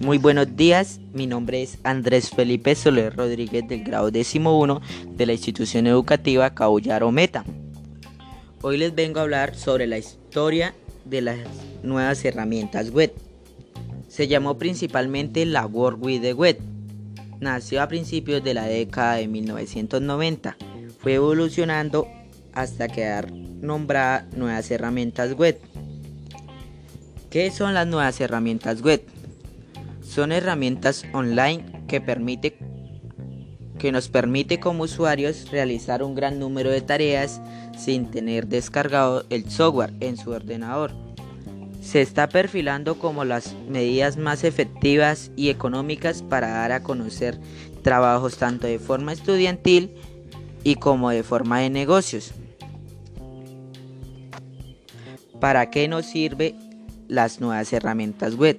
Muy buenos días, mi nombre es Andrés Felipe Soler Rodríguez del grado décimo 1 de la institución educativa Caullaro Meta. Hoy les vengo a hablar sobre la historia de las nuevas herramientas web. Se llamó principalmente la World Wide Web. Nació a principios de la década de 1990. Fue evolucionando hasta quedar nombrada nuevas herramientas web. ¿Qué son las nuevas herramientas web? Son herramientas online que, permite, que nos permite como usuarios realizar un gran número de tareas sin tener descargado el software en su ordenador. Se está perfilando como las medidas más efectivas y económicas para dar a conocer trabajos tanto de forma estudiantil y como de forma de negocios. ¿Para qué nos sirve las nuevas herramientas web?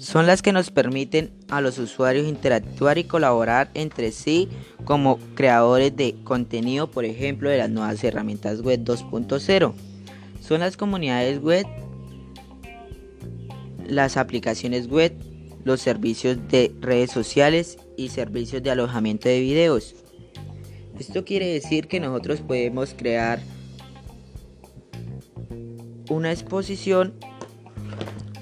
son las que nos permiten a los usuarios interactuar y colaborar entre sí como creadores de contenido, por ejemplo, de las nuevas herramientas web 2.0. Son las comunidades web, las aplicaciones web, los servicios de redes sociales y servicios de alojamiento de videos. Esto quiere decir que nosotros podemos crear una exposición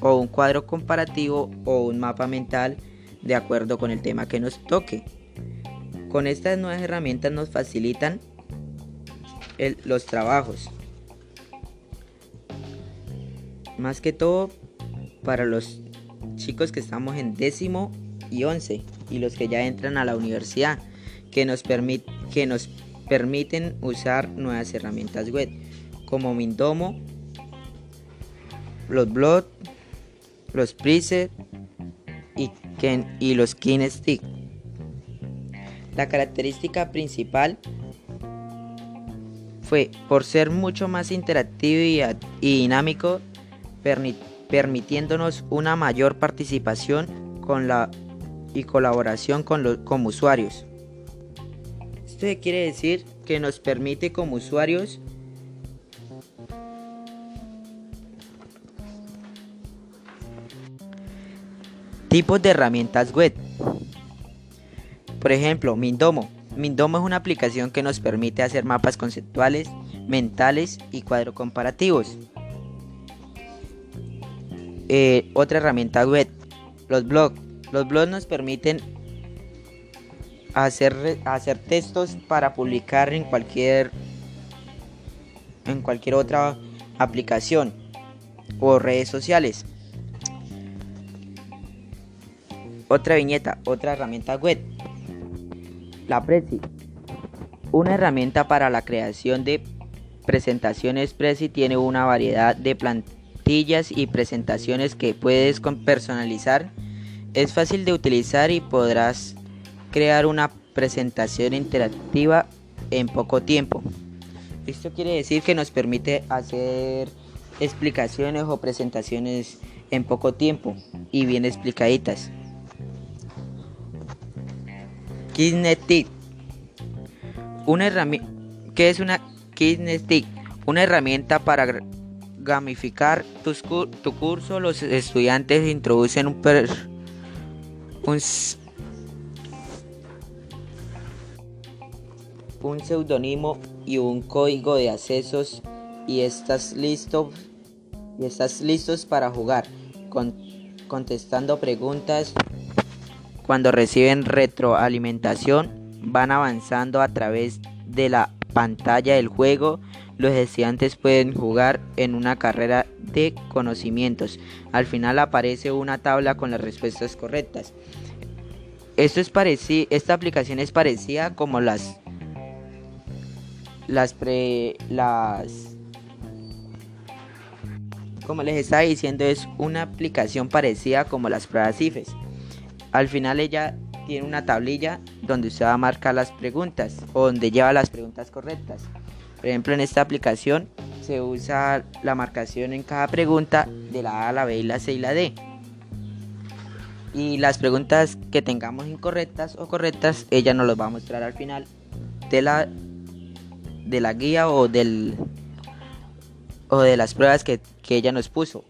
o un cuadro comparativo o un mapa mental de acuerdo con el tema que nos toque. Con estas nuevas herramientas nos facilitan los trabajos. Más que todo para los chicos que estamos en décimo y once y los que ya entran a la universidad que nos, que nos permiten usar nuevas herramientas web como Mindomo, los blogs, los Preset y, y los Kinestick. La característica principal fue por ser mucho más interactivo y, dinámico, permitiéndonos una mayor participación y colaboración con los como usuarios. Esto quiere decir que nos permite como usuarios Tipos de herramientas web. Por ejemplo, Mindomo. Mindomo es una aplicación que nos permite hacer mapas conceptuales, mentales y cuadros comparativos. Eh, otra herramienta web, los blogs. Los blogs nos permiten hacer, hacer textos para publicar en cualquier, en cualquier otra aplicación o redes sociales. Otra viñeta, otra herramienta web. La Prezi. Una herramienta para la creación de presentaciones Prezi tiene una variedad de plantillas y presentaciones que puedes personalizar. Es fácil de utilizar y podrás crear una presentación interactiva en poco tiempo. Esto quiere decir que nos permite hacer explicaciones o presentaciones en poco tiempo y bien explicaditas. Kinetic. Una herramienta. ¿Qué es una? Una herramienta para gamificar tu curso. Los estudiantes introducen un, un, un seudónimo y un código de accesos y estás listo y estás listos para jugar con, contestando preguntas cuando reciben retroalimentación, van avanzando a través de la pantalla del juego. Los estudiantes pueden jugar en una carrera de conocimientos. Al final aparece una tabla con las respuestas correctas. Esto es esta aplicación es parecida como las las pre las como les estaba diciendo es una aplicación parecida como las pruebas IFES. Al final ella tiene una tablilla donde usted va a marcar las preguntas o donde lleva las preguntas correctas. Por ejemplo, en esta aplicación se usa la marcación en cada pregunta de la A, la B la C y la D. Y las preguntas que tengamos incorrectas o correctas, ella nos las va a mostrar al final de la, de la guía o del o de las pruebas que, que ella nos puso.